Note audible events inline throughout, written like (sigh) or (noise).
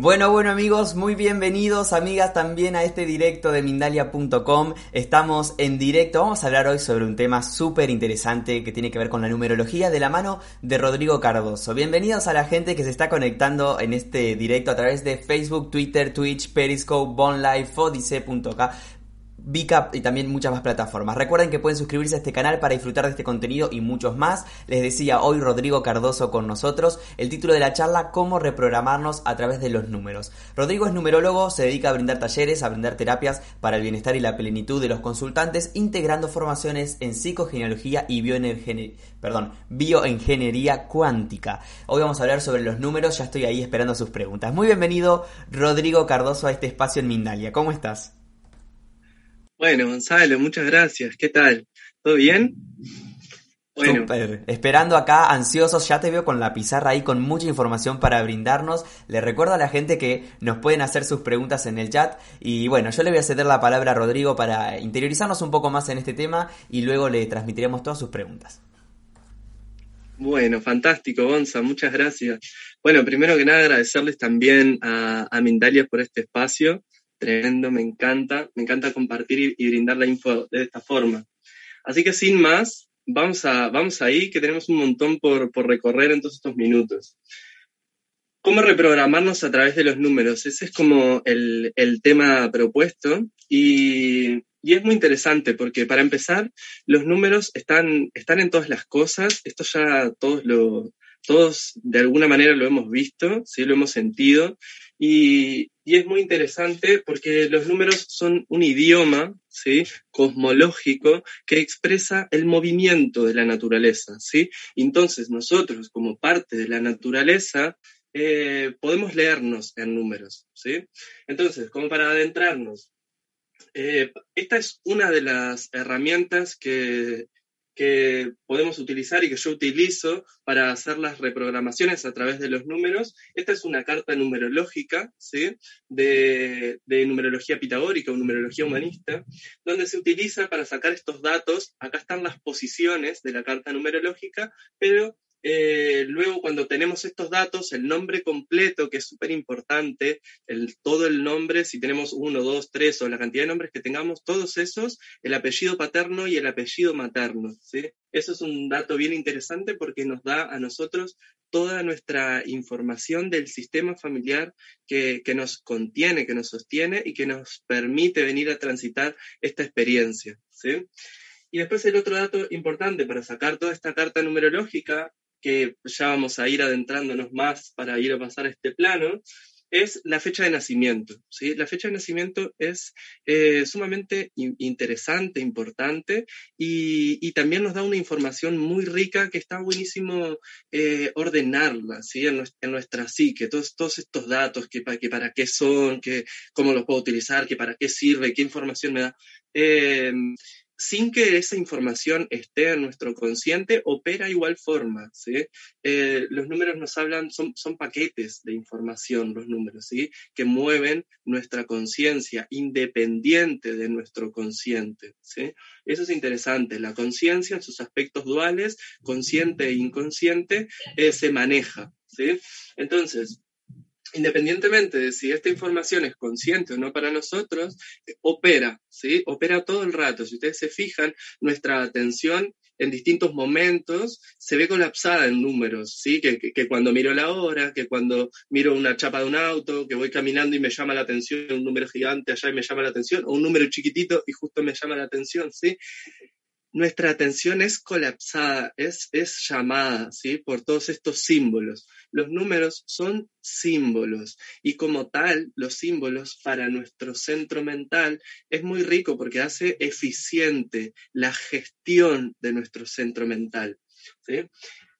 Bueno, bueno amigos, muy bienvenidos amigas también a este directo de Mindalia.com. Estamos en directo, vamos a hablar hoy sobre un tema súper interesante que tiene que ver con la numerología de la mano de Rodrigo Cardoso. Bienvenidos a la gente que se está conectando en este directo a través de Facebook, Twitter, Twitch, Periscope, BonLive, Fodice.k. Bicap y también muchas más plataformas. Recuerden que pueden suscribirse a este canal para disfrutar de este contenido y muchos más. Les decía hoy Rodrigo Cardoso con nosotros. El título de la charla, cómo reprogramarnos a través de los números. Rodrigo es numerólogo, se dedica a brindar talleres, a brindar terapias para el bienestar y la plenitud de los consultantes, integrando formaciones en psicogenealogía y perdón, bioingeniería cuántica. Hoy vamos a hablar sobre los números, ya estoy ahí esperando sus preguntas. Muy bienvenido Rodrigo Cardoso a este espacio en Mindalia. ¿Cómo estás? Bueno, Gonzalo, muchas gracias. ¿Qué tal? ¿Todo bien? Bueno. Super. Esperando acá, ansiosos, ya te veo con la pizarra ahí con mucha información para brindarnos. Le recuerdo a la gente que nos pueden hacer sus preguntas en el chat. Y bueno, yo le voy a ceder la palabra a Rodrigo para interiorizarnos un poco más en este tema y luego le transmitiremos todas sus preguntas. Bueno, fantástico, Gonza, muchas gracias. Bueno, primero que nada agradecerles también a, a Mindalia por este espacio tremendo, me encanta, me encanta compartir y, brindar la info de esta forma. Así que sin más, vamos, a, vamos ahí, que tenemos un montón por, por recorrer en todos estos minutos. ¿Cómo reprogramarnos a través de los números? Ese es como el, el tema propuesto y, y, es muy interesante porque para empezar, los números están, están en todas las cosas, esto ya todos lo, todos de alguna manera lo hemos visto, ¿sí? lo hemos sentido, y, es muy interesante porque los números son un idioma ¿sí? cosmológico que expresa el movimiento de la naturaleza. ¿sí? Entonces nosotros, como parte de la naturaleza, eh, podemos leernos en números. ¿sí? Entonces, como para adentrarnos, eh, esta es una de las herramientas que que podemos utilizar y que yo utilizo para hacer las reprogramaciones a través de los números. Esta es una carta numerológica, ¿sí? de, de numerología pitagórica o numerología humanista, donde se utiliza para sacar estos datos. Acá están las posiciones de la carta numerológica, pero eh, luego, cuando tenemos estos datos, el nombre completo, que es súper importante, todo el nombre, si tenemos uno, dos, tres o la cantidad de nombres que tengamos, todos esos, el apellido paterno y el apellido materno. ¿sí? Eso es un dato bien interesante porque nos da a nosotros toda nuestra información del sistema familiar que, que nos contiene, que nos sostiene y que nos permite venir a transitar esta experiencia. ¿sí? Y después el otro dato importante para sacar toda esta carta numerológica que ya vamos a ir adentrándonos más para ir a pasar a este plano, es la fecha de nacimiento. ¿sí? La fecha de nacimiento es eh, sumamente interesante, importante y, también nos da una información muy rica que está buenísimo eh, ordenarla ¿sí? en, nuestra, psique, todos, todos estos datos, que, que para qué son, que, cómo los puedo utilizar, que para qué sirve, qué información me da. Eh, sin que esa información esté en nuestro consciente, opera igual forma. Eh, los números nos hablan, son, son paquetes de información, los números, ¿sí? que mueven nuestra conciencia, independiente de nuestro consciente. Eso es interesante. La conciencia en sus aspectos duales, consciente e inconsciente, eh, se maneja. ¿sí? Entonces, independientemente de si esta información es consciente o no para nosotros, eh, opera, ¿sí? Opera todo el rato. Si ustedes se fijan, nuestra atención en distintos momentos se ve colapsada en números, ¿sí? Que, que, cuando miro la hora, que cuando miro una chapa de un auto, que voy caminando y me llama la atención un número gigante allá y me llama la atención, o un número chiquitito y justo me llama la atención, ¿sí? Nuestra atención es colapsada, es, es llamada, ¿sí? Por todos estos símbolos. Los números son símbolos y como tal, los símbolos para nuestro centro mental es muy rico porque hace eficiente la gestión de nuestro centro mental, ¿sí?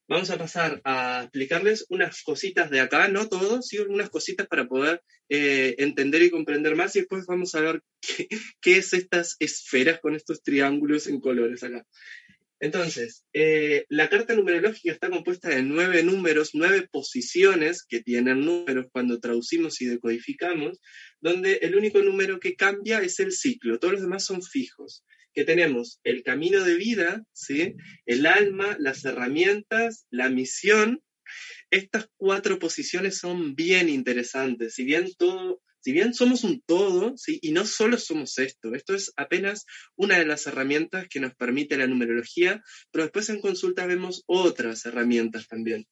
Vamos a pasar a explicarles unas cositas de acá, no todo, sí unas cositas para poder eh, entender y comprender más y después vamos a ver qué, qué, es estas esferas con estos triángulos en colores acá. Entonces, eh, la carta numerológica está compuesta de nueve números, nueve posiciones que tienen números cuando traducimos y decodificamos, donde el único número que cambia es el ciclo, todos los demás son fijos que tenemos el camino de vida, ¿sí? el alma, las herramientas, la misión. Estas cuatro posiciones son bien interesantes. Si bien todo, si bien somos un todo, ¿sí? y no solo somos esto, esto es apenas una de las herramientas que nos permite la numerología, pero después en consulta vemos otras herramientas también.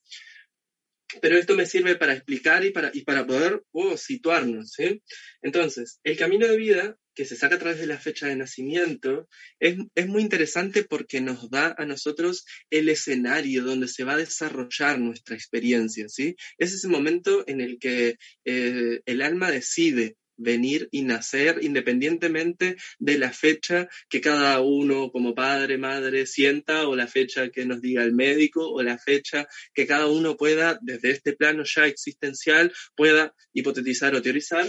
Pero esto me sirve para explicar y para, y para poder situarnos. ¿sí? Entonces, el camino de vida que se saca a través de la fecha de nacimiento, es, es, muy interesante porque nos da a nosotros el escenario donde se va a desarrollar nuestra experiencia, ¿sí? Es ese momento en el que eh, el alma decide venir y nacer independientemente de la fecha que cada uno como padre, madre sienta o la fecha que nos diga el médico o la fecha que cada uno pueda desde este plano ya existencial pueda hipotetizar o teorizar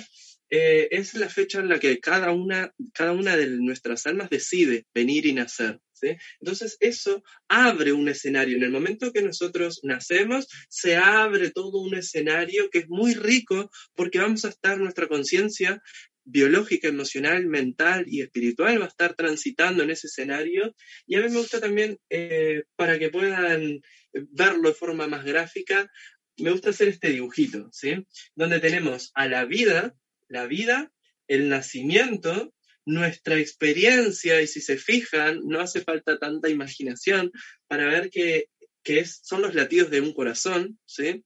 eh, es la fecha en la que cada una, cada una de nuestras almas decide venir y nacer. ¿sí? Entonces eso abre un escenario. En el momento que nosotros nacemos, se abre todo un escenario que es muy rico porque vamos a estar nuestra conciencia biológica, emocional, mental y espiritual va a estar transitando en ese escenario. Y a mí me gusta también, eh, para que puedan verlo de forma más gráfica, me gusta hacer este dibujito, ¿sí? Donde tenemos a la vida la vida, el nacimiento, nuestra experiencia, y si se fijan, no hace falta tanta imaginación para ver que, son los latidos de un corazón, ¿sí?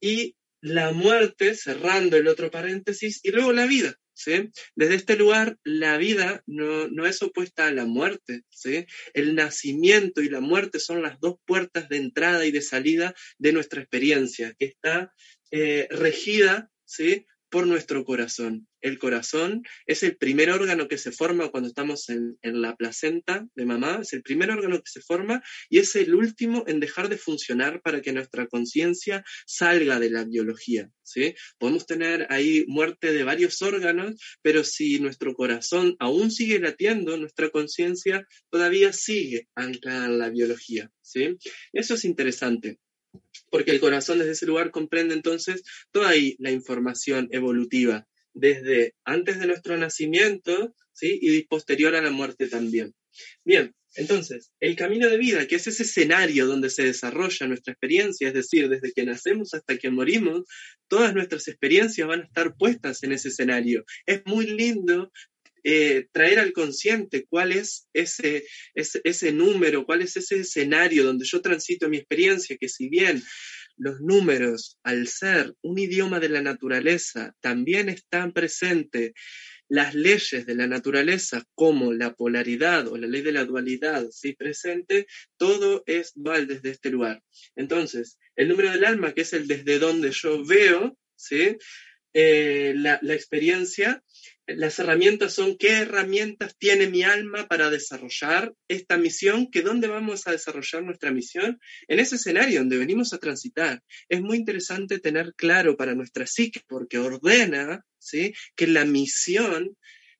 Y la muerte, cerrando el otro paréntesis, y luego la vida, ¿sí? Desde este lugar, la vida no, es opuesta a la muerte, ¿sí? El nacimiento y la muerte son las dos puertas de entrada y de salida de nuestra experiencia, que está eh, regida, ¿sí? Por nuestro corazón. El corazón es el primer órgano que se forma cuando estamos en, la placenta de mamá, es el primer órgano que se forma y es el último en dejar de funcionar para que nuestra conciencia salga de la biología. ¿sí? Podemos tener ahí muerte de varios órganos, pero si nuestro corazón aún sigue latiendo, nuestra conciencia todavía sigue anclada en la biología. ¿sí? Eso es interesante porque el corazón desde ese lugar comprende entonces toda la información evolutiva, desde antes de nuestro nacimiento ¿sí? y posterior a la muerte también. Bien, entonces, el camino de vida, que es ese escenario donde se desarrolla nuestra experiencia, es decir, desde que nacemos hasta que morimos, todas nuestras experiencias van a estar puestas en ese escenario. Es muy lindo eh, traer al consciente cuál es ese, ese, ese número, cuál es ese escenario donde yo transito mi experiencia, que si bien los números, al ser un idioma de la naturaleza, también están presentes las leyes de la naturaleza como la polaridad o la ley de la dualidad, ¿sí? presente, todo es dual desde este lugar. Entonces, el número del alma, que es el desde donde yo veo, ¿sí? Eh, la, la, experiencia, las herramientas son qué herramientas tiene mi alma para desarrollar esta misión, que dónde vamos a desarrollar nuestra misión, en ese escenario donde venimos a transitar. Es muy interesante tener claro para nuestra psique, porque ordena ¿sí? que la misión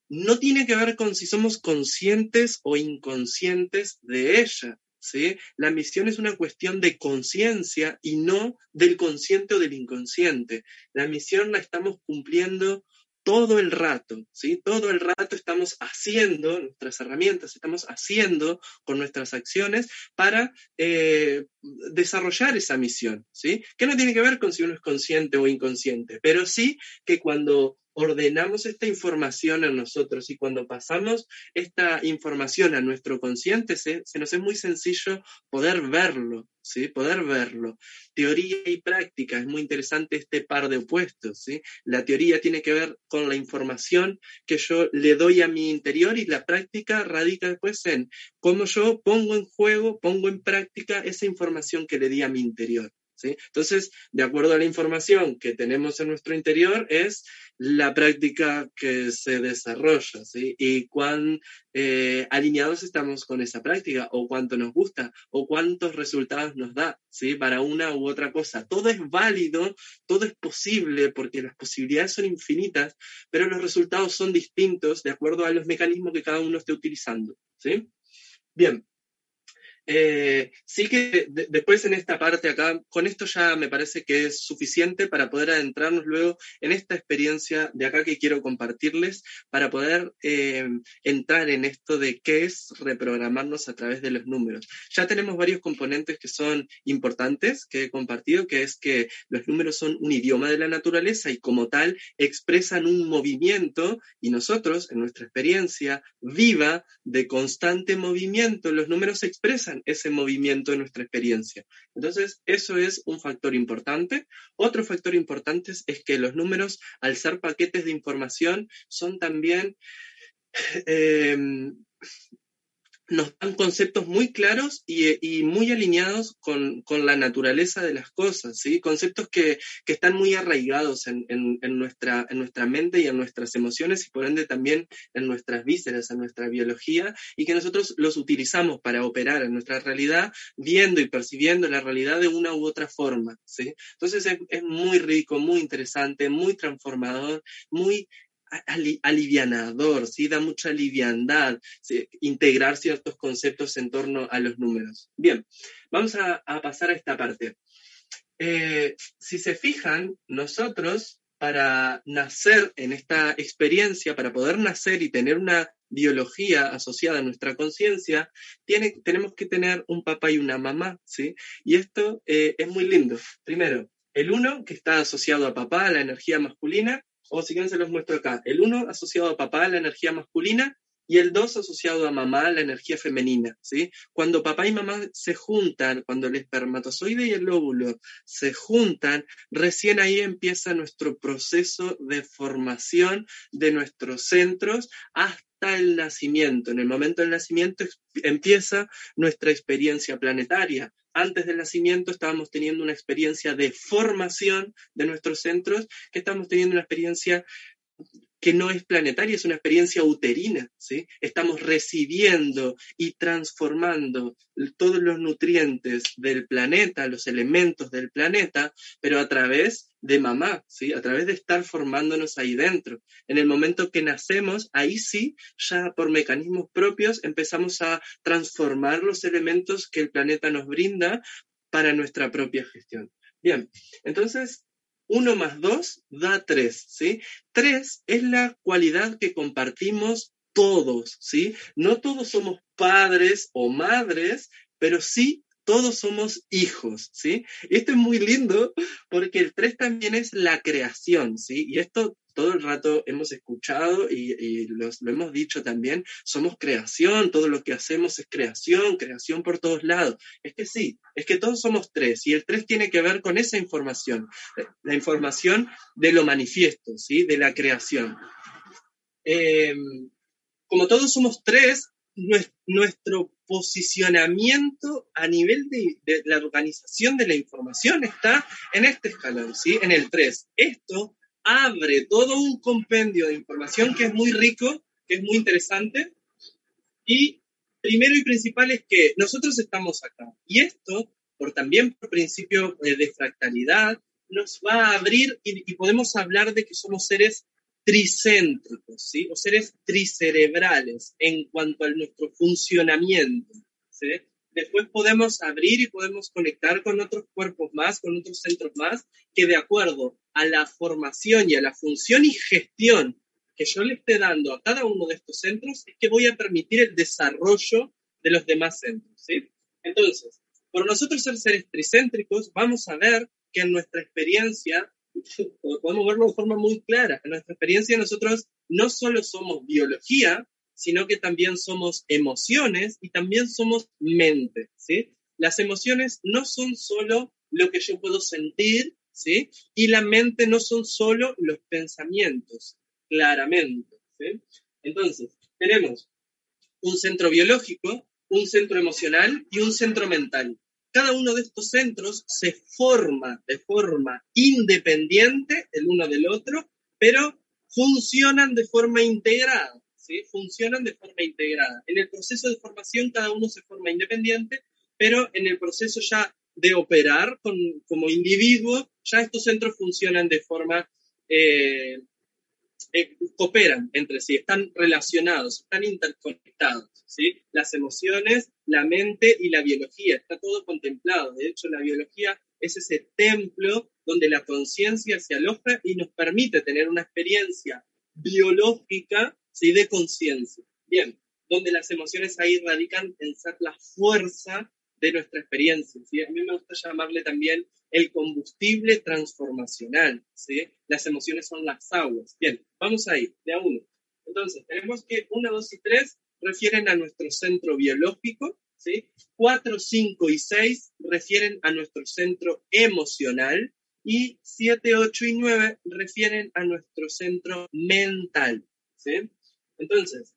no tiene que ver con si somos conscientes o inconscientes de ella. ¿Sí? La misión es una cuestión de conciencia y no del consciente o del inconsciente. La misión la estamos cumpliendo todo el rato, ¿sí? Todo el rato estamos haciendo nuestras herramientas, estamos haciendo con nuestras acciones para, eh, desarrollar esa misión, ¿sí? Que no tiene que ver con si uno es consciente o inconsciente, pero sí que cuando ordenamos esta información a nosotros y cuando pasamos esta información a nuestro consciente, se, nos es muy sencillo poder verlo, ¿sí? Poder verlo. Teoría y práctica, es muy interesante este par de opuestos, ¿sí? La teoría tiene que ver con la información que yo le doy a mi interior y la práctica radica después en cómo yo pongo en juego, pongo en práctica esa información que le di a mi interior. Entonces, de acuerdo a la información que tenemos en nuestro interior, es la práctica que se desarrolla, ¿sí? Y cuán eh, alineados estamos con esa práctica, o cuánto nos gusta, o cuántos resultados nos da, ¿sí? Para una u otra cosa. Todo es válido, todo es posible, porque las posibilidades son infinitas, pero los resultados son distintos de acuerdo a los mecanismos que cada uno esté utilizando, ¿sí? Bien, eh, sí que después en esta parte acá, con esto ya me parece que es suficiente para poder adentrarnos luego en esta experiencia de acá que quiero compartirles, para poder eh, entrar en esto de qué es reprogramarnos a través de los números. Ya tenemos varios componentes que son importantes que he compartido, que es que los números son un idioma de la naturaleza y como tal expresan un movimiento y nosotros, en nuestra experiencia viva de constante movimiento, los números expresan ese movimiento en nuestra experiencia. Entonces, eso es un factor importante. Otro factor importante es que los números, al ser paquetes de información, son también eh, nos dan conceptos muy claros y, muy alineados con, la naturaleza de las cosas, ¿sí? Conceptos que, están muy arraigados en, nuestra, en nuestra mente y en nuestras emociones y por ende también en nuestras vísceras, en nuestra biología y que nosotros los utilizamos para operar en nuestra realidad viendo y percibiendo la realidad de una u otra forma, ¿sí? Entonces es, es muy rico, muy interesante, muy transformador, muy alivianador, ¿sí? da mucha liviandad integrar ciertos conceptos en torno a los números. Bien, vamos a, pasar a esta parte. Eh, si se fijan, nosotros para nacer en esta experiencia, para poder nacer y tener una biología asociada a nuestra conciencia, tenemos que tener un papá y una mamá, ¿sí? Y esto eh, es muy lindo. Primero, el uno, que está asociado a papá, a la energía masculina, o si quieren se los muestro acá. El 1 asociado a papá, la energía masculina, y el 2 asociado a mamá, la energía femenina, ¿sí? Cuando papá y mamá se juntan, cuando el espermatozoide y el óvulo se juntan, recién ahí empieza nuestro proceso de formación de nuestros centros hasta el nacimiento. En el momento del nacimiento empieza nuestra experiencia planetaria. Antes del nacimiento estábamos teniendo una experiencia de formación de nuestros centros, que estamos teniendo una experiencia que no es planetaria, es una experiencia uterina, ¿sí? Estamos recibiendo y transformando todos los nutrientes del planeta, los elementos del planeta, pero a través de mamá, ¿sí? A través de estar formándonos ahí dentro. En el momento que nacemos, ahí sí, ya por mecanismos propios empezamos a transformar los elementos que el planeta nos brinda para nuestra propia gestión. Bien, entonces 1 más 2 da 3, ¿sí? 3 es la cualidad que compartimos todos, ¿sí? No todos somos padres o madres, pero sí todos somos hijos, ¿sí? esto es muy lindo porque el 3 también es la creación, ¿sí? Y esto todo el rato hemos escuchado y, lo hemos dicho también, somos creación, todo lo que hacemos es creación, creación por todos lados. Es que sí, es que todos somos tres y el tres tiene que ver con esa información, la información de lo manifiesto, ¿sí? de la creación. Em, como todos somos tres, nuestro posicionamiento a nivel de, de, la organización de la información está en este escalón, ¿sí? en el 3. Esto abre todo un compendio de información que es muy rico, que es muy interesante. Y primero y principal es que nosotros estamos acá. Y esto, por también por principio de fractalidad, nos va a abrir y, podemos hablar de que somos seres tricéntricos, ¿sí? O seres tricerebrales en cuanto a nuestro funcionamiento, ¿sí? Después podemos abrir y podemos conectar con otros cuerpos más, con otros centros más, que de acuerdo a la formación y a la función y gestión que yo le esté dando a cada uno de estos centros, es que voy a permitir el desarrollo de los demás centros. ¿sí? Entonces, por nosotros ser seres tricéntricos, vamos a ver que en nuestra experiencia, (laughs) podemos verlo de forma muy clara, en nuestra experiencia nosotros no solo somos biología, sino que también somos emociones y también somos mente, ¿sí? Las emociones no son solo lo que yo puedo sentir, ¿sí? Y la mente no son solo los pensamientos, claramente. Entonces, tenemos un centro biológico, un centro emocional y un centro mental. Cada uno de estos centros se forma de forma independiente el uno del otro, pero funcionan de forma integrada, ¿sí? Funcionan de forma integrada. En el proceso de formación cada uno se forma independiente, pero en el proceso ya de operar como individuo, ya estos centros funcionan de forma eh, eh, cooperan entre sí, están relacionados, están interconectados, ¿sí? Las emociones, la mente y la biología, está todo contemplado. De hecho, la biología es ese templo donde la conciencia se aloja y nos permite tener una experiencia biológica, ¿sí? De conciencia. Bien, donde las emociones ahí radican en ser la fuerza de nuestra experiencia. ¿sí? A mí me gusta llamarle también el combustible transformacional. ¿sí? Las emociones son las aguas. Bien, vamos ahí, de a uno. Entonces, tenemos que 1, 2 y 3 refieren a nuestro centro biológico, ¿sí? 4, 5 y 6 refieren a nuestro centro emocional y 7, 8 y 9 refieren a nuestro centro mental, ¿sí? Entonces,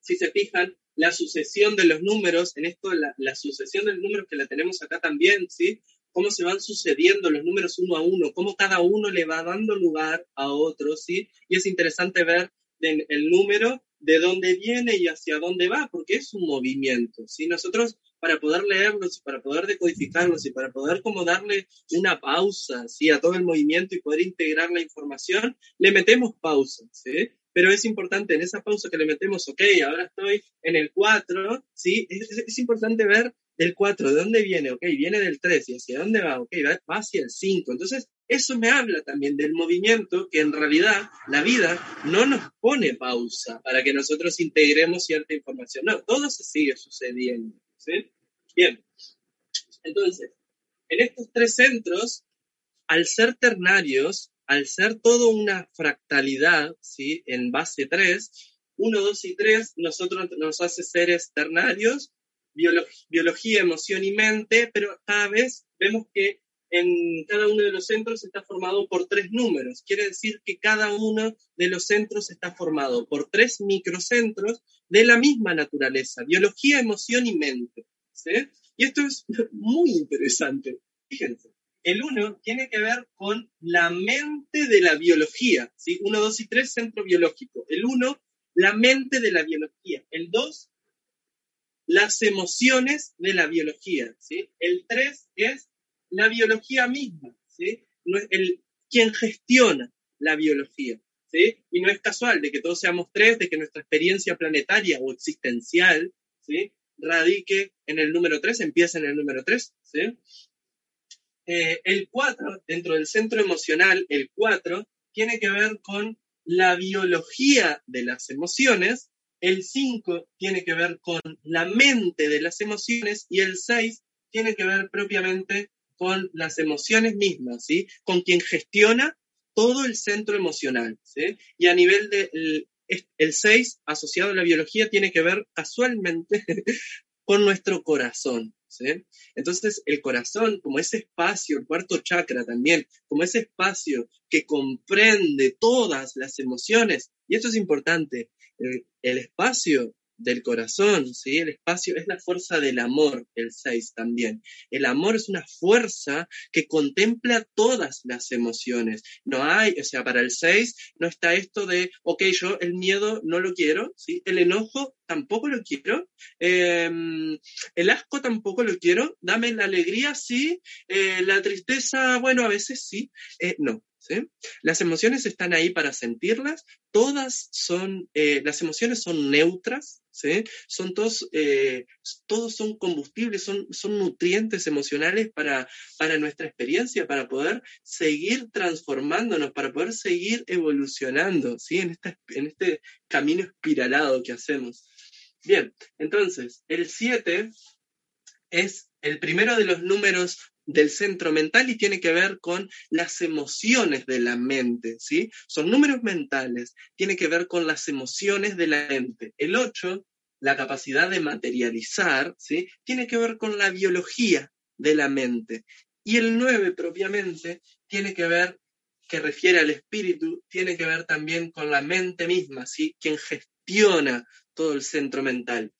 si se fijan, la sucesión de los números, en esto la, sucesión de los números que la tenemos acá también, ¿sí? Cómo se van sucediendo los números uno a uno, cómo cada uno le va dando lugar a otro, ¿sí? Y es interesante ver el número de dónde viene y hacia dónde va, porque es un movimiento, ¿sí? Nosotros para poder leerlos, para poder decodificarlos y para poder como darle una pausa, ¿sí? A todo el movimiento y poder integrar la información, le metemos pausa, ¿sí? Pero es importante en esa pausa que le metemos, ok, ahora estoy en el 4, ¿sí? Es, importante ver del 4, ¿de dónde viene? Ok, viene del 3, ¿y hacia dónde va? Ok, va, hacia el 5. Entonces, eso me habla también del movimiento que en realidad la vida no nos pone pausa para que nosotros integremos cierta información. No, todo se sigue sucediendo, ¿sí? Bien, entonces, en estos tres centros, al ser ternarios, al ser todo una fractalidad, ¿sí? En base 3, 1, 2 y 3, nosotros nos hace seres ternarios, biología, emoción y mente, pero cada vez vemos que en cada uno de los centros está formado por tres números. Quiere decir que cada uno de los centros está formado por tres microcentros de la misma naturaleza, biología, emoción y mente. ¿sí? Y esto es (laughs) muy interesante. Fíjense, el 1 tiene que ver con la mente de la biología, ¿sí? 1, 2 y 3, centro biológico. El 1, la mente de la biología. El 2, las emociones de la biología, ¿sí? El 3 es la biología misma, ¿sí? El, quien gestiona la biología, ¿sí? Y no es casual de que todos seamos tres, de que nuestra experiencia planetaria o existencial, ¿sí? Radique en el número 3, empieza en el número 3, ¿sí? Eh, el 4, dentro del centro emocional, el 4 tiene que ver con la biología de las emociones, el 5 tiene que ver con la mente de las emociones y el 6 tiene que ver propiamente con las emociones mismas, ¿sí? Con quien gestiona todo el centro emocional. Y a nivel de el 6 asociado a la biología tiene que ver casualmente (laughs) con nuestro corazón, entonces, el corazón, como ese espacio, el cuarto chakra también, como ese espacio que comprende todas las emociones, y esto es importante, el espacio del corazón, ¿sí? El espacio es la fuerza del amor, el 6 también. El amor es una fuerza que contempla todas las emociones. No hay, o sea, para el 6 no está esto de, ok, yo el miedo no lo quiero, ¿sí? El enojo tampoco lo quiero, em, el asco tampoco lo quiero, dame la alegría, sí, eh, la tristeza, bueno, a veces sí, eh, no, las emociones están ahí para sentirlas, todas son, eh, las emociones son neutras, son todos, eh, todos son combustibles, son, son nutrientes emocionales para, para nuestra experiencia, para poder seguir transformándonos, para poder seguir evolucionando, ¿sí? En, en este camino espiralado que hacemos. Bien, entonces, el 7 es el primero de los números del centro mental y tiene que ver con las emociones de la mente, ¿sí? Son números mentales, tiene que ver con las emociones de la mente. El 8, la capacidad de materializar, ¿sí? Tiene que ver con la biología de la mente. Y el 9 propiamente tiene que ver, que refiere al espíritu, tiene que ver también con la mente misma, ¿sí? Quien gestiona todo el centro mental.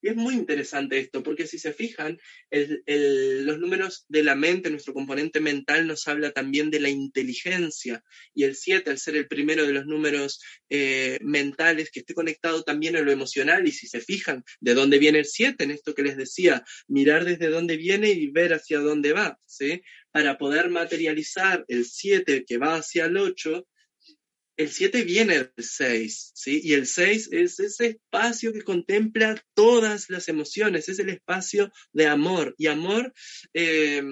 Y es muy interesante esto, porque si se fijan, los números de la mente, nuestro componente mental, nos habla también de la inteligencia. Y el 7, al ser el primero de los números eh, mentales, que esté conectado también a lo emocional. Y si se fijan, ¿de dónde viene el 7? En esto que les decía, mirar desde dónde viene y ver hacia dónde va. ¿sí? Para poder materializar el 7 que va hacia el 8, el 7 viene del 6, ¿sí? Y el 6 es ese espacio que contempla todas las emociones, es el espacio de amor. Y amor eh,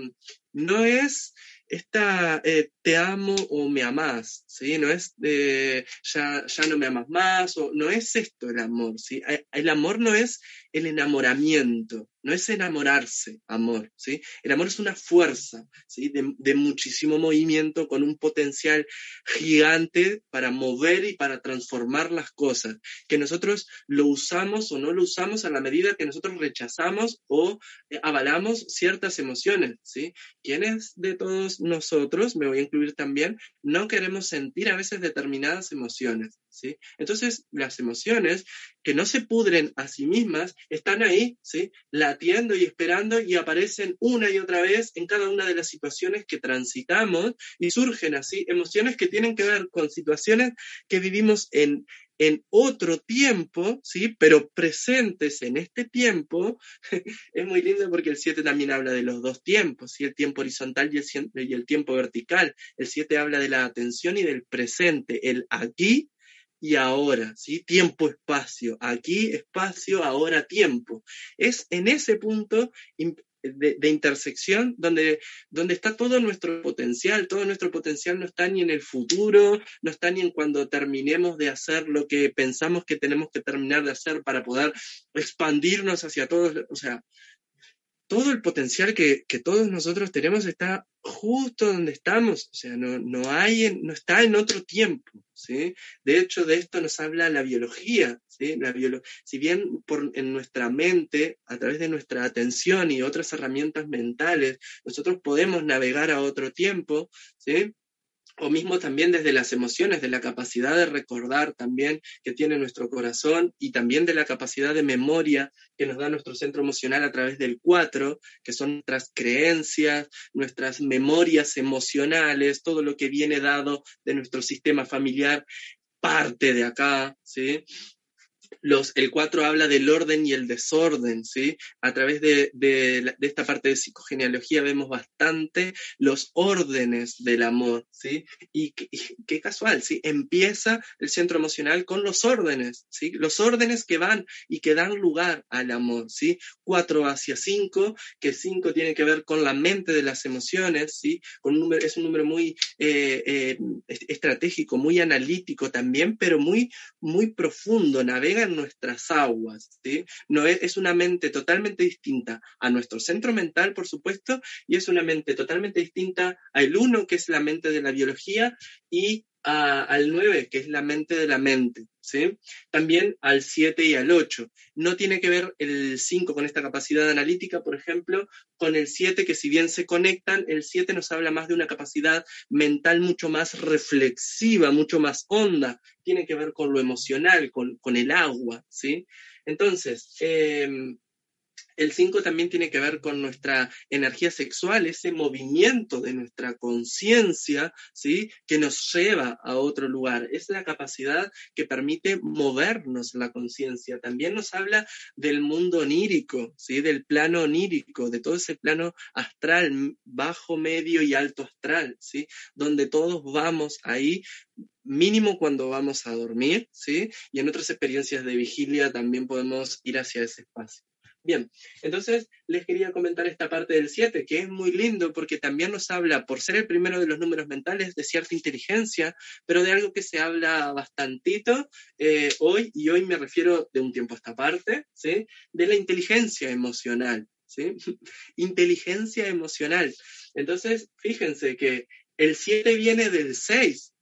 no es esta eh, te amo o me amas, ¿sí? No es ya, ya, no me amas más, o no es esto el amor, ¿sí? El amor no es el enamoramiento, no es enamorarse, amor, ¿sí? El amor es una fuerza, ¿sí? De, muchísimo movimiento con un potencial gigante para mover y para transformar las cosas, que nosotros lo usamos o no lo usamos a la medida que nosotros rechazamos o eh, avalamos ciertas emociones, ¿sí? ¿Quiénes de todos nosotros, me voy a incluir también, no queremos sentir a veces determinadas emociones, Entonces, las emociones que no se pudren a sí mismas están ahí, ¿sí? Latiendo y esperando y aparecen una y otra vez en cada una de las situaciones que transitamos y surgen así emociones que tienen que ver con situaciones que vivimos en, en otro tiempo, ¿sí? pero presentes en este tiempo, (laughs) es muy lindo porque el 7 también habla de los dos tiempos, ¿sí? el tiempo horizontal y el, y el tiempo vertical. El 7 habla de la atención y del presente, el aquí y ahora, ¿sí? Tiempo, espacio, aquí, espacio, ahora, tiempo. Es en ese punto de, intersección donde, donde está todo nuestro potencial. Todo nuestro potencial no está ni en el futuro, no está ni en cuando terminemos de hacer lo que pensamos que tenemos que terminar de hacer para poder expandirnos hacia todos. O sea, todo el potencial que, todos nosotros tenemos está justo donde estamos, o sea, no, no, hay, no está en otro tiempo, ¿sí? De hecho, de esto nos habla la biología, ¿sí? La si bien por, en nuestra mente, a través de nuestra atención y otras herramientas mentales, nosotros podemos navegar a otro tiempo, ¿sí? O mismo también desde las emociones, de la capacidad de recordar también que tiene nuestro corazón y también de la capacidad de memoria que nos da nuestro centro emocional a través del cuatro, que son nuestras creencias, nuestras memorias emocionales, todo lo que viene dado de nuestro sistema familiar parte de acá, ¿sí? El 4 habla del orden y el desorden, ¿sí? A través de, esta parte de psicogenealogía vemos bastante los órdenes del amor, ¿sí? Y, qué casual, ¿sí? Empieza el centro emocional con los órdenes, ¿sí? Los órdenes que van y que dan lugar al amor, ¿sí? 4 hacia 5, que 5 tiene que ver con la mente de las emociones, ¿sí? Con un número, es un número muy eh, eh, estratégico, muy analítico también, pero muy, muy profundo, navega nuestras aguas, ¿sí? No es, es una mente totalmente distinta a nuestro centro mental, por supuesto, y es una mente totalmente distinta al uno, que es la mente de la biología, y al 9, que es la mente de la mente, ¿sí? También al 7 y al 8. No tiene que ver el 5 con esta capacidad analítica, por ejemplo, con el 7, que si bien se conectan, el 7 nos habla más de una capacidad mental mucho más reflexiva, mucho más honda, tiene que ver con lo emocional, con, con el agua, ¿sí? Entonces, eh, el 5 también tiene que ver con nuestra energía sexual, ese movimiento de nuestra conciencia, ¿sí? Que nos lleva a otro lugar. Es la capacidad que permite movernos la conciencia. También nos habla del mundo onírico, ¿sí? Del plano onírico, de todo ese plano astral, bajo, medio y alto astral, ¿sí? Donde todos vamos ahí mínimo cuando vamos a dormir, ¿sí? Y en otras experiencias de vigilia también podemos ir hacia ese espacio. Bien, entonces les quería comentar esta parte del 7, que es muy lindo porque también nos habla, por ser el primero de los números mentales, de cierta inteligencia, pero de algo que se habla bastantito eh, hoy, y hoy me refiero de un tiempo a esta parte, ¿sí? de la inteligencia emocional. ¿sí? (laughs) Inteligencia emocional. Entonces, fíjense que el 7 viene del 6,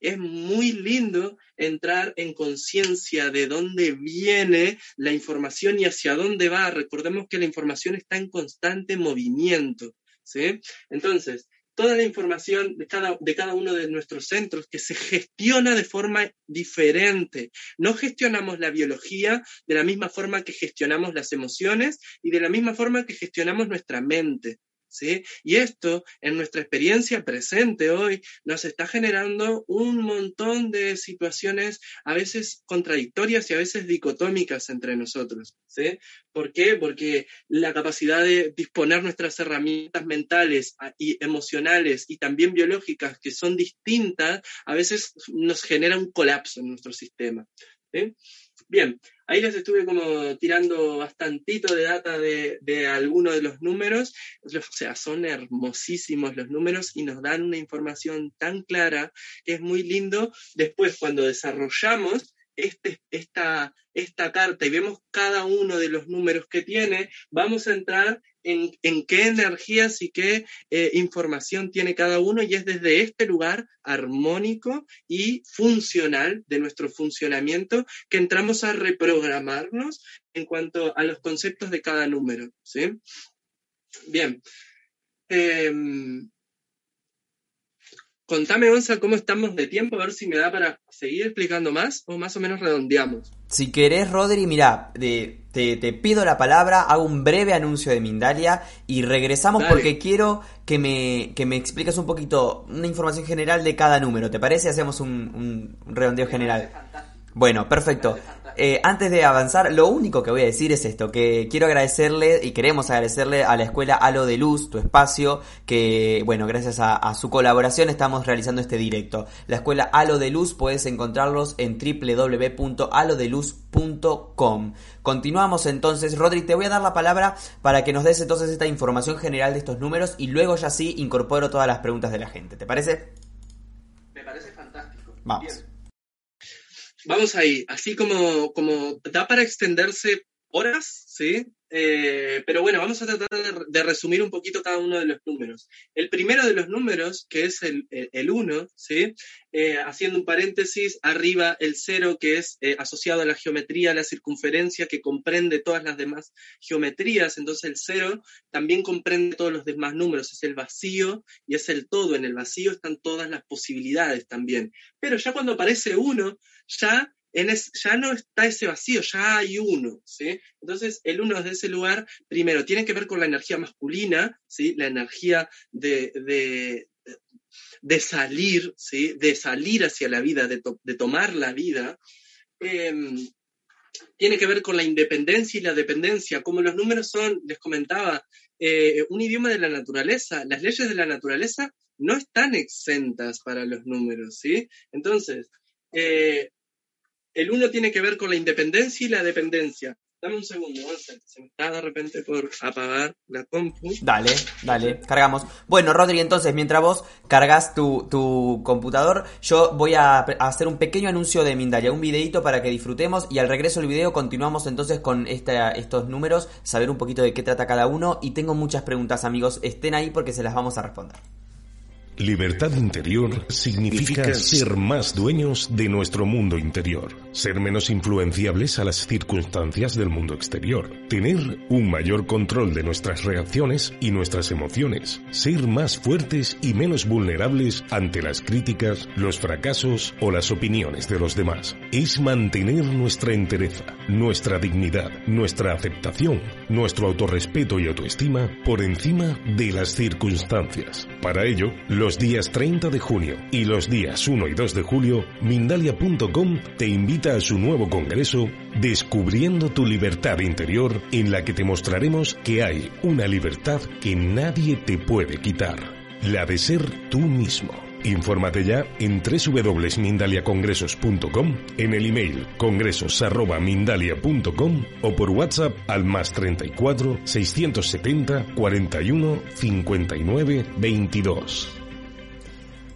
Es muy lindo entrar en conciencia de dónde viene la información y hacia dónde va. Recordemos que la información está en constante movimiento, ¿sí? Entonces, toda la información de cada, de cada uno de nuestros centros que se gestiona de forma diferente. No gestionamos la biología de la misma forma que gestionamos las emociones y de la misma forma que gestionamos nuestra mente. Y esto, en nuestra experiencia presente hoy, nos está generando un montón de situaciones a veces contradictorias y a veces dicotómicas entre nosotros, ¿sí? ¿Por qué? Porque la capacidad de disponer nuestras herramientas mentales ah, y emocionales y también biológicas que son distintas, a veces nos genera un colapso en nuestro sistema. Bien, ahí les estuve como tirando bastantito de data de, de algunos de los números, o sea, son hermosísimos los números y nos dan una información tan clara que es muy lindo. Después, cuando desarrollamos este, esta, esta carta y vemos cada uno de los números que tiene, vamos a entrar en, qué energías y qué eh, información tiene cada uno y es desde este lugar armónico y funcional de nuestro funcionamiento que entramos a reprogramarnos en cuanto a los conceptos de cada número. ¿sí? Bien. Em, Contame, Gonza, cómo estamos de tiempo, a ver si me da para seguir explicando más o más o menos redondeamos. Si querés, Rodri, mira, te, te, pido la palabra, hago un breve anuncio de Mindalia y regresamos porque quiero que me, que me expliques un poquito una información general de cada número. ¿Te parece? Hacemos un, un redondeo general. Bueno, perfecto. Eh, antes de avanzar, lo único que voy a decir es esto, que quiero agradecerle y queremos agradecerle a la escuela Halo de Luz, tu espacio, que bueno, gracias a, su colaboración estamos realizando este directo. La escuela Halo de Luz puedes encontrarlos en www.alodeluz.com. Continuamos entonces, Rodri, te voy a dar la palabra para que nos des entonces esta información general de estos números y luego ya sí incorporo todas las preguntas de la gente. ¿Te parece? Me parece fantástico. Vamos vamos ahí, así como, como da para extenderse horas, ¿sí? Eh, pero bueno, vamos a tratar de, resumir un poquito cada uno de los números. El primero de los números, que es el 1, ¿sí? Eh, haciendo un paréntesis, arriba el 0, que es eh, asociado a la geometría, la circunferencia, que comprende todas las demás geometrías. Entonces el 0 también comprende todos los demás números, es el vacío y es el todo. En el vacío están todas las posibilidades también. Pero ya cuando aparece 1, ya ya no está ese vacío, ya hay uno, ¿sí? Entonces, el uno desde ese lugar, primero, tiene que ver con la energía masculina, ¿sí? La energía de, de, salir, ¿sí? De salir hacia la vida, de, tomar la vida. Em, tiene que ver con la independencia y la dependencia. Como los números son, les comentaba, eh, un idioma de la naturaleza, las leyes de la naturaleza no están exentas para los números, ¿sí? Entonces, eh, el uno tiene que ver con la independencia y la dependencia. Dame un segundo, se me está de repente por apagar la compu. Dale, dale, cargamos. Bueno, Rodri, entonces, mientras vos cargas tu, tu computador, yo voy a, hacer un pequeño anuncio de Mindalia, un videito para que disfrutemos y al regreso del video continuamos entonces con estos números, saber un poquito de qué trata cada uno y tengo muchas preguntas, amigos, estén ahí porque se las vamos a responder. Libertad interior significa ser más dueños de nuestro mundo interior, ser menos influenciables a las circunstancias del mundo exterior, tener un mayor control de nuestras reacciones y nuestras emociones, ser más fuertes y menos vulnerables ante las críticas, los fracasos o las opiniones de los demás. Es mantener nuestra entereza, nuestra dignidad, nuestra aceptación, nuestro autorrespeto y autoestima por encima de las circunstancias. Para ello, los días 30 de junio y los días 1 y 2 de julio, Mindalia.com te invita a su nuevo congreso Descubriendo tu libertad interior, en la que te mostraremos que hay una libertad que nadie te puede quitar, la de ser tú mismo. Infórmate ya en www.mindaliacongresos.com, en el email congresos.mindalia.com o por WhatsApp al más 34 670 41 59 22.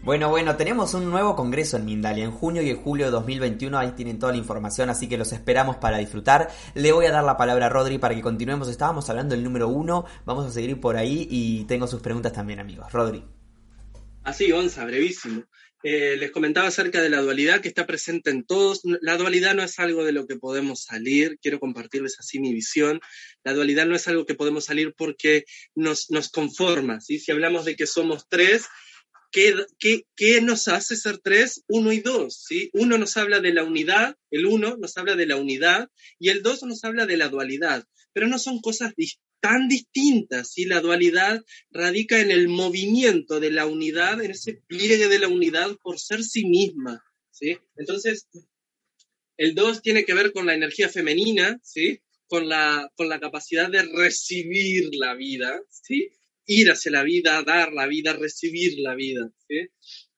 Bueno, bueno, tenemos un nuevo congreso en Mindalia en junio y en julio de 2021. Ahí tienen toda la información, así que los esperamos para disfrutar. Le voy a dar la palabra a Rodri para que continuemos. Estábamos hablando del número uno, vamos a seguir por ahí y tengo sus preguntas también, amigos. Rodri. Así, Gonza, brevísimo. Eh, les comentaba acerca de la dualidad que está presente en todos. La dualidad no es algo de lo que podemos salir, quiero compartirles así mi visión. La dualidad no es algo que podemos salir porque nos, nos conforma. ¿sí? Si hablamos de que somos tres, ¿Qué, nos hace ser tres? Uno y dos, ¿sí? Uno nos habla de la unidad, el uno nos habla de la unidad y el dos nos habla de la dualidad, pero no son cosas tan distintas, ¿sí? La dualidad radica en el movimiento de la unidad, en ese pliegue de la unidad por ser sí misma, ¿sí? Entonces, el dos tiene que ver con la energía femenina, ¿sí? Con la, con la capacidad de recibir la vida, ¿sí? Ir hacia la vida, dar la vida, recibir la vida.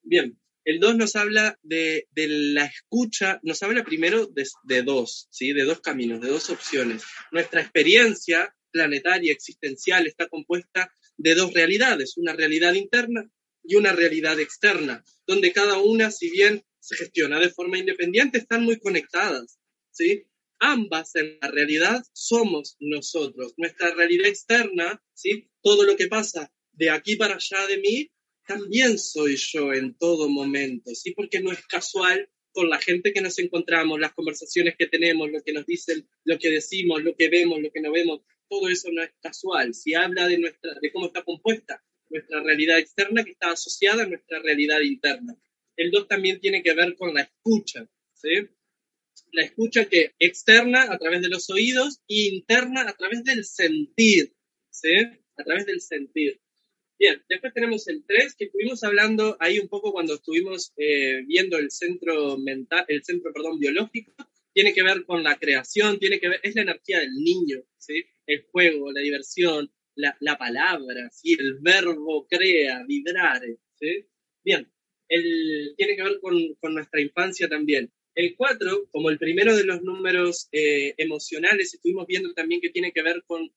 Bien, el 2 nos habla de, la escucha, nos habla primero de, dos, ¿sí? de dos caminos, de dos opciones. Nuestra experiencia planetaria, existencial, está compuesta de dos realidades, una realidad interna y una realidad externa, donde cada una, si bien se gestiona de forma independiente, están muy conectadas. ¿sí? Ambas en la realidad somos nosotros. Nuestra realidad externa, ¿sí? todo lo que pasa de aquí para allá de mí, también soy yo en todo momento, ¿sí? porque no es casual con la gente que nos encontramos, las conversaciones que tenemos, lo que nos dicen, lo que decimos, lo que vemos, lo que no vemos, todo eso no es casual. Si habla de, nuestra, de cómo está compuesta nuestra realidad externa que está asociada a nuestra realidad interna. El dos también tiene que ver con la escucha, ¿sí? La escucha que externa a través de los oídos y interna a través del sentir, ¿sí? A través del sentir. Bien, después tenemos el 3, que estuvimos hablando ahí un poco cuando estuvimos eh, viendo el centro mental, el centro, perdón, biológico, tiene que ver con la creación, tiene que ver, es la energía del niño, ¿sí? El juego, la diversión, la, la palabra, ¿sí? El verbo crea, vibrar, ¿sí? Bien, el, tiene que ver con, con nuestra infancia también. El 4, como el primero de los números eh, emocionales, estuvimos viendo también que tiene que ver con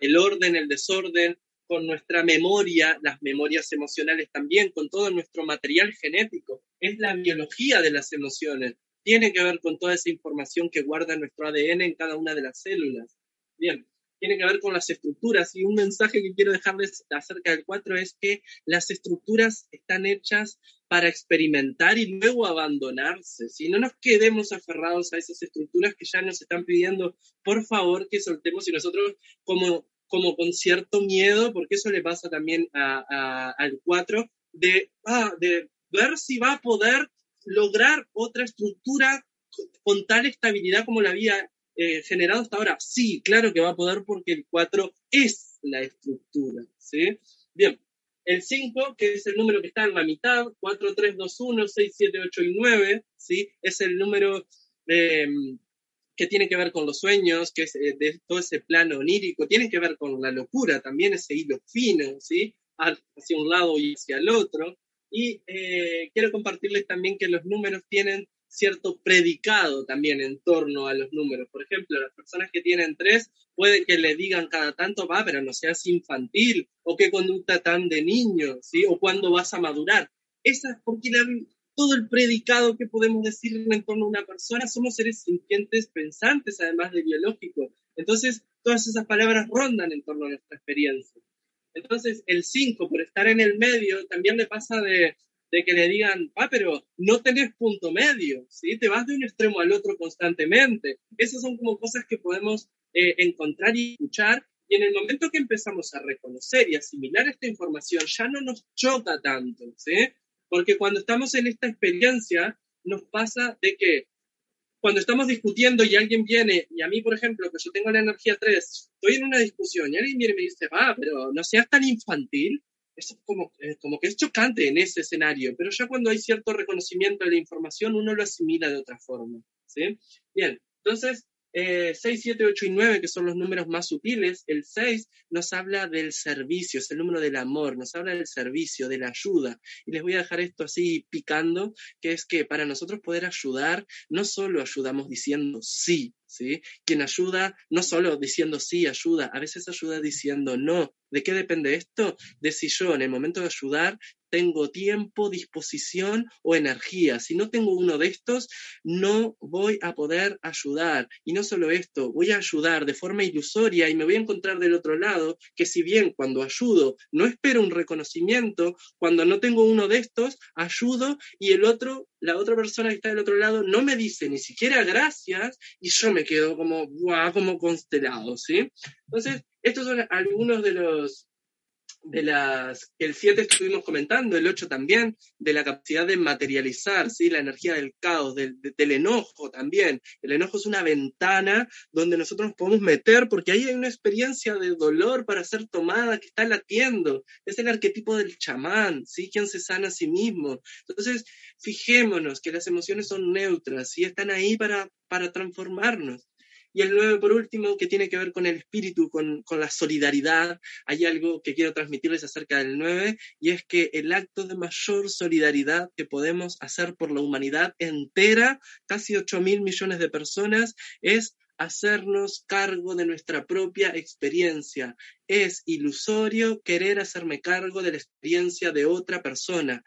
el orden, el desorden, con nuestra memoria, las memorias emocionales también, con todo nuestro material genético. Es la biología de las emociones. Tiene que ver con toda esa información que guarda nuestro ADN en cada una de las células. Bien, tiene que ver con las estructuras. Y un mensaje que quiero dejarles acerca del 4 es que las estructuras están hechas para experimentar y luego abandonarse. Si no nos quedemos aferrados a esas estructuras que ya nos están pidiendo, por favor, que soltemos y nosotros como, como con cierto miedo, porque eso le pasa también al 4, de, ah, de ver si va a poder lograr otra estructura con tal estabilidad como la había eh, generado hasta ahora? Sí, claro que va a poder porque el 4 es la estructura, ¿sí? Bien, el 5, que es el número que está en la mitad, 4, 3, 2, 1, 6, 7, 8 y 9, ¿sí? Es el número em, que tiene que ver con los sueños, que es eh, de todo ese plano onírico, tiene que ver con la locura, también ese hilo fino, ¿sí? Hacia un lado y hacia el otro. Y eh, quiero compartirles también que los números tienen cierto predicado también en torno a los números. Por ejemplo, las personas que tienen tres, puede que le digan cada tanto, va, pero no seas infantil, o qué conducta tan de niño, ¿sí? O cuándo vas a madurar. Esa es porque todo el predicado que podemos decir en torno a una persona, somos seres sintientes, pensantes, además de biológicos. Entonces, todas esas palabras rondan en torno a nuestra experiencia. Entonces, el 5, por estar en el medio, también le pasa de, de que le digan, ah, pero no tenés punto medio, ¿sí? Te vas de un extremo al otro constantemente. Esas son como cosas que podemos eh, encontrar y escuchar. Y en el momento que empezamos a reconocer y asimilar esta información, ya no nos choca tanto, ¿sí? Porque cuando estamos en esta experiencia, nos pasa de que cuando estamos discutiendo y alguien viene, y a mí, por ejemplo, que yo tengo la energía 3, estoy en una discusión y alguien viene y me dice, va, pero no seas tan infantil, es como, eh, como que es chocante en ese escenario, pero ya cuando hay cierto reconocimiento de la información, uno lo asimila de otra forma. ¿sí? Bien, entonces, 6, 7, 8 y 9, que son los números más sutiles, el 6 nos habla del servicio, es el número del amor, nos habla del servicio, de la ayuda. Y les voy a dejar esto así picando, que es que para nosotros poder ayudar, no solo ayudamos diciendo sí, ¿sí? Quien ayuda no solo diciendo sí, ayuda, a veces ayuda diciendo no. ¿De qué depende esto? De si yo en el momento de ayudar tengo tiempo, disposición o energía. Si no tengo uno de estos, no voy a poder ayudar. Y no solo esto, voy a ayudar de forma ilusoria y me voy a encontrar del otro lado que si bien cuando ayudo no espero un reconocimiento, cuando no tengo uno de estos, ayudo y el otro, la otra persona que está del otro lado no me dice ni siquiera gracias y yo me quedo como, guau, como constelado, ¿sí? Entonces, estos son algunos de los de las el 7 estuvimos comentando, el 8 también, de la capacidad de materializar, ¿sí? la energía del caos, del, enojo también. El enojo es una ventana donde nosotros nos podemos meter porque ahí hay una experiencia de dolor para ser tomada que está latiendo. Es el arquetipo del chamán, ¿sí? quien se sana a sí mismo. Entonces, fijémonos que las emociones son neutras y están ahí para, para transformarnos. Y el 9, por último, que tiene que ver con el espíritu, con, con, la solidaridad. Hay algo que quiero transmitirles acerca del 9, y es que el acto de mayor solidaridad que podemos hacer por la humanidad entera, casi 8 mil millones de personas, es hacernos cargo de nuestra propia experiencia. Es ilusorio querer hacerme cargo de la experiencia de otra persona.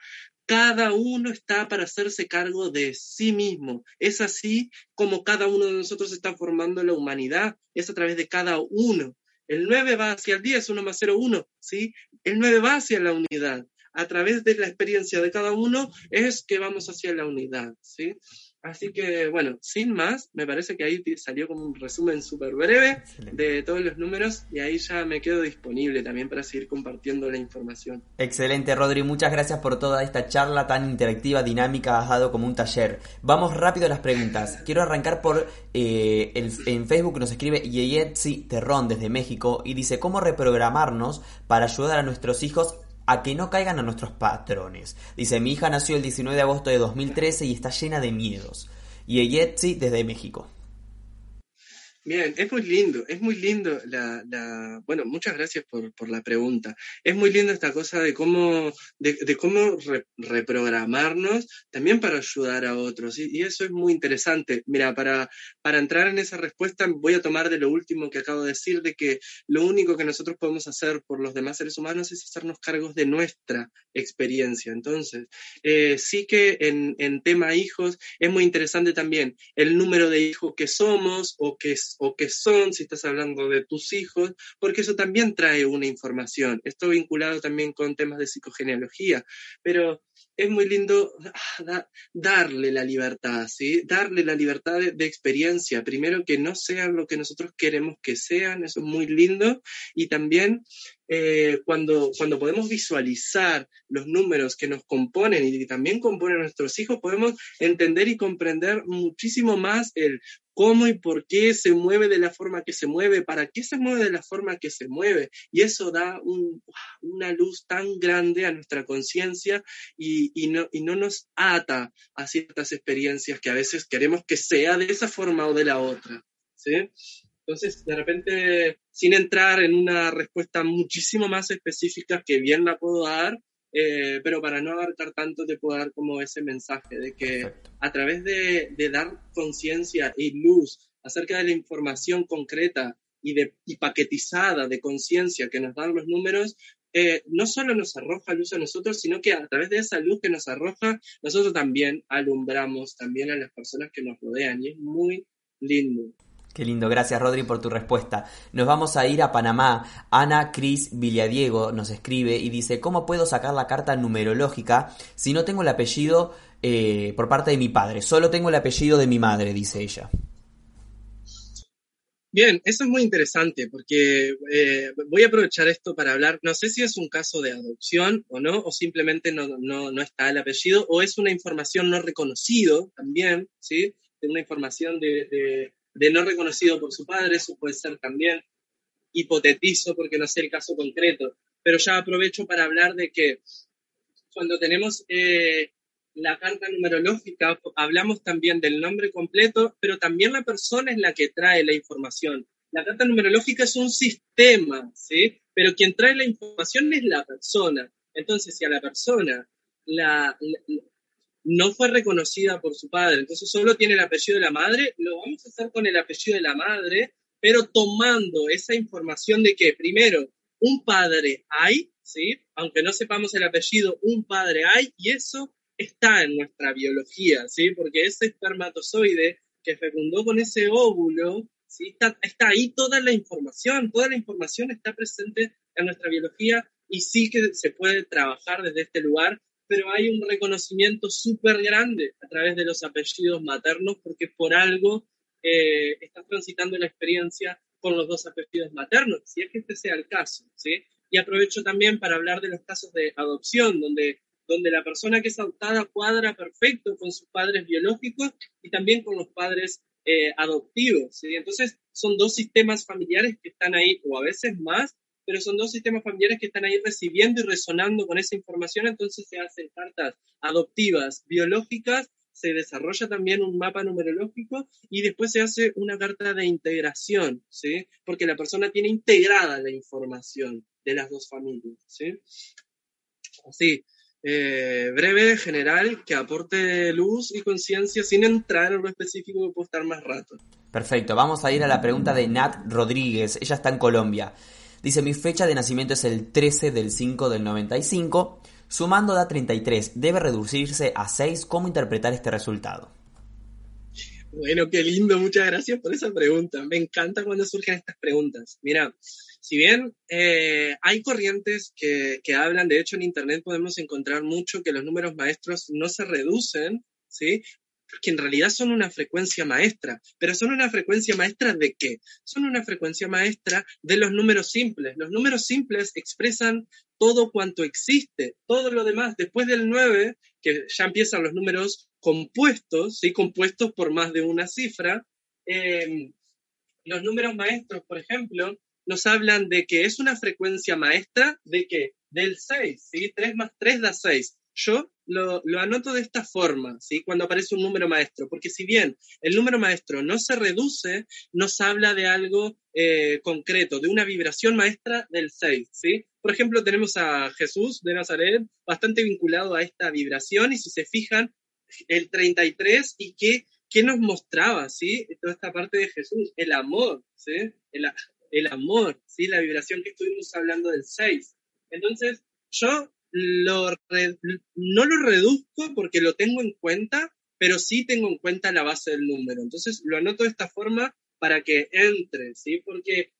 Cada uno está para hacerse cargo de sí mismo. Es así como cada uno de nosotros está formando la humanidad. Es a través de cada uno. El 9 va hacia el 10, 1 más 0, 1. ¿sí? El 9 va hacia la unidad. A través de la experiencia de cada uno es que vamos hacia la unidad. ¿sí? Así que, bueno, sin más, me parece que ahí salió como un resumen súper breve Excelente. de todos los números y ahí ya me quedo disponible también para seguir compartiendo la información. Excelente, Rodri. Muchas gracias por toda esta charla tan interactiva, dinámica, has dado como un taller. Vamos rápido a las preguntas. Quiero arrancar por eh, el, en Facebook nos escribe Yeyetsi Terrón desde México y dice, ¿cómo reprogramarnos para ayudar a nuestros hijos a que no caigan a nuestros patrones. Dice, mi hija nació el 19 de agosto de 2013 y está llena de miedos. Y Eyetzi desde México. Bien, es muy lindo, es muy lindo la, la bueno, muchas gracias por, por, la pregunta. Es muy lindo esta cosa de cómo, de, cómo re, reprogramarnos también para ayudar a otros. Y, y, eso es muy interesante. Mira, para, para entrar en esa respuesta voy a tomar de lo último que acabo de decir, de que lo único que nosotros podemos hacer por los demás seres humanos es hacernos cargos de nuestra experiencia. Entonces, eh, sí que en, en tema hijos es muy interesante también el número de hijos que somos o que o qué son, si estás hablando de tus hijos, porque eso también trae una información. Esto vinculado también con temas de psicogenealogía, pero es muy lindo ah, darle la libertad, ¿sí? Darle la libertad de, de, experiencia. Primero, que no sean lo que nosotros queremos que sean, eso es muy lindo. Y también eh, cuando, cuando podemos visualizar los números que nos componen y que también componen a nuestros hijos, podemos entender y comprender muchísimo más el cómo y por qué se mueve de la forma que se mueve, para qué se mueve de la forma que se mueve. Y eso da un, una luz tan grande a nuestra conciencia y, y, no, y no nos ata a ciertas experiencias que a veces queremos que sea de esa forma o de la otra. ¿sí? Entonces, de repente, sin entrar en una respuesta muchísimo más específica que bien la puedo dar, eh, pero para no abarcar tanto te puedo dar como ese mensaje de que Perfecto. a través de, de dar conciencia y luz acerca de la información concreta y, de, y paquetizada de conciencia que nos dan los números, eh, no solo nos arroja luz a nosotros, sino que a través de esa luz que nos arroja, nosotros también alumbramos también a las personas que nos rodean y es muy lindo. Qué lindo, gracias Rodri por tu respuesta. Nos vamos a ir a Panamá. Ana Cris Villadiego nos escribe y dice, ¿cómo puedo sacar la carta numerológica si no tengo el apellido eh, por parte de mi padre? Solo tengo el apellido de mi madre, dice ella. Bien, eso es muy interesante porque eh, voy a aprovechar esto para hablar, no sé si es un caso de adopción o no, o simplemente no, no, no está el apellido, o es una información no reconocido también, ¿sí? Una información de, de de no reconocido por su padre, eso puede ser también, hipotetizo porque no sé el caso concreto, pero ya aprovecho para hablar de que cuando tenemos eh, la carta numerológica, hablamos también del nombre completo, pero también la persona es la que trae la información. La carta numerológica es un sistema, ¿sí? Pero quien trae la información es la persona. Entonces, si a la persona la, la no fue reconocida por su padre, entonces solo tiene el apellido de la madre, lo vamos a hacer con el apellido de la madre, pero tomando esa información de que primero un padre hay, ¿sí? Aunque no sepamos el apellido, un padre hay y eso está en nuestra biología, ¿sí? Porque ese espermatozoide que fecundó con ese óvulo, ¿sí? Está, está ahí toda la información, toda la información está presente en nuestra biología y sí que se puede trabajar desde este lugar pero hay un reconocimiento súper grande a través de los apellidos maternos porque por algo eh, estás transitando la experiencia con los dos apellidos maternos, si es que este sea el caso, ¿sí? Y aprovecho también para hablar de los casos de adopción, donde, donde la persona que es adoptada cuadra perfecto con sus padres biológicos y también con los padres eh, adoptivos, ¿sí? Entonces, son dos sistemas familiares que están ahí, o a veces más, pero son dos sistemas familiares que están ahí recibiendo y resonando con esa información, entonces se hacen cartas adoptivas, biológicas, se desarrolla también un mapa numerológico y después se hace una carta de integración, ¿sí? Porque la persona tiene integrada la información de las dos familias, ¿sí? Así, eh, breve, general, que aporte luz y conciencia sin entrar en lo específico que puedo estar más rato. Perfecto, vamos a ir a la pregunta de Nat Rodríguez, ella está en Colombia. Dice, mi fecha de nacimiento es el 13 del 5 del 95. Sumando da 33. ¿Debe reducirse a 6? ¿Cómo interpretar este resultado? Bueno, qué lindo. Muchas gracias por esa pregunta. Me encanta cuando surgen estas preguntas. Mira, si bien eh, hay corrientes que, que hablan, de hecho en Internet podemos encontrar mucho que los números maestros no se reducen, ¿sí? Que en realidad son una frecuencia maestra. ¿Pero son una frecuencia maestra de qué? Son una frecuencia maestra de los números simples. Los números simples expresan todo cuanto existe, todo lo demás. Después del 9, que ya empiezan los números compuestos, ¿sí? compuestos por más de una cifra, em, los números maestros, por ejemplo, nos hablan de que es una frecuencia maestra de qué? Del 6, ¿sí? 3 más 3 da 6. Yo lo, anoto de esta forma, ¿sí? Cuando aparece un número maestro, porque si bien el número maestro no se reduce, nos habla de algo eh, concreto, de una vibración maestra del 6, ¿sí? Por ejemplo, tenemos a Jesús de Nazaret bastante vinculado a esta vibración y si se fijan, el 33 y qué, qué nos mostraba, ¿sí? Toda esta parte de Jesús, el amor, ¿sí? El, el amor, ¿sí? La vibración que estuvimos hablando del 6. Entonces, yo lo no lo reduzco porque lo tengo en cuenta, pero sí tengo en cuenta la base del número. Entonces lo anoto de esta forma para que entre, ¿sí? Porque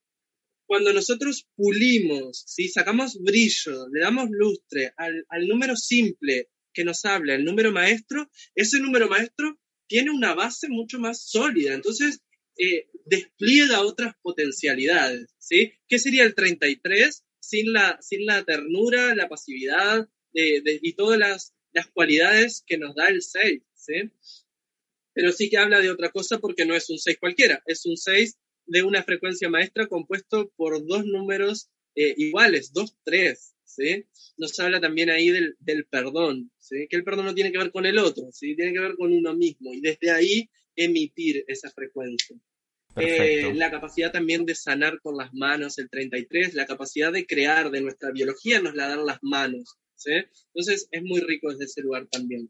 cuando nosotros pulimos, ¿sí? sacamos brillo, le damos lustre al, al número simple que nos habla, el número maestro, ese número maestro tiene una base mucho más sólida. Entonces, eh, despliega otras potencialidades, ¿sí? ¿Qué sería el 33? Sin la, sin la ternura, la pasividad y todas las, las, cualidades que nos da el 6, ¿sí? Pero sí que habla de otra cosa porque no es un 6 cualquiera, es un 6 de una frecuencia maestra compuesto por dos números eh, iguales, dos, tres, ¿sí? Nos habla también ahí del, del, perdón, ¿sí? Que el perdón no tiene que ver con el otro, ¿sí? Tiene que ver con uno mismo y desde ahí emitir esa frecuencia. Eh, la capacidad también de sanar con las manos, el 33, la capacidad de crear de nuestra biología nos la dan las manos. Entonces es muy rico desde ese lugar también.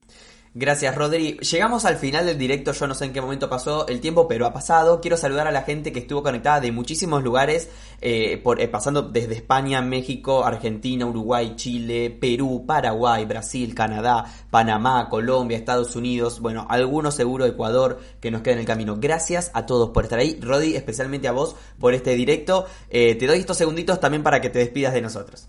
Gracias, Rodri. Llegamos al final del directo, yo no sé en qué momento pasó el tiempo, pero ha pasado. Quiero saludar a la gente que estuvo conectada de muchísimos lugares, eh, por, eh, pasando desde España, México, Argentina, Uruguay, Chile, Perú, Paraguay, Brasil, Canadá, Panamá, Colombia, Estados Unidos, bueno, algunos seguro Ecuador que nos queda en el camino. Gracias a todos por estar ahí. Rodri, especialmente a vos por este directo. Eh, te doy estos segunditos también para que te despidas de nosotros.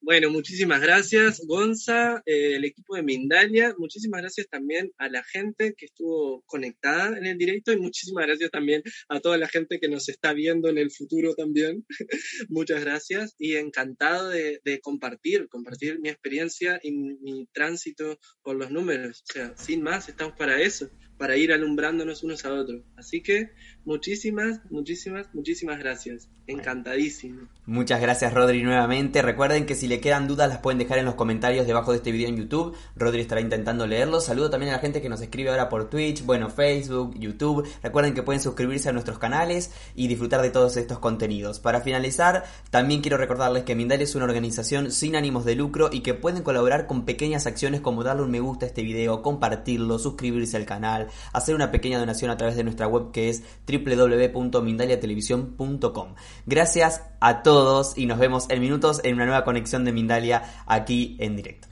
Bueno, muchísimas gracias, Gonza, eh, el equipo de Mindalia. Muchísimas gracias también a la gente que estuvo conectada en el directo y muchísimas gracias también a toda la gente que nos está viendo en el futuro también. (laughs) Muchas gracias y encantado de, compartir, compartir mi experiencia y mi tránsito con los números. O sea, sin más, estamos para eso para ir alumbrándonos unos a otros. Así que muchísimas, muchísimas, muchísimas gracias. Encantadísimo. Muchas gracias Rodri nuevamente. Recuerden que si le quedan dudas las pueden dejar en los comentarios debajo de este video en YouTube. Rodri estará intentando leerlos. Saludo también a la gente que nos escribe ahora por Twitch, bueno, Facebook, YouTube. Recuerden que pueden suscribirse a nuestros canales y disfrutar de todos estos contenidos. Para finalizar, también quiero recordarles que Mindalia es una organización sin ánimos de lucro y que pueden colaborar con pequeñas acciones como darle un me gusta a este video, compartirlo, suscribirse al canal, hacer una pequeña donación a través de nuestra web que es www.mindaliatelevisión.com. Gracias a todos y nos vemos en minutos en una nueva conexión de Mindalia aquí en directo.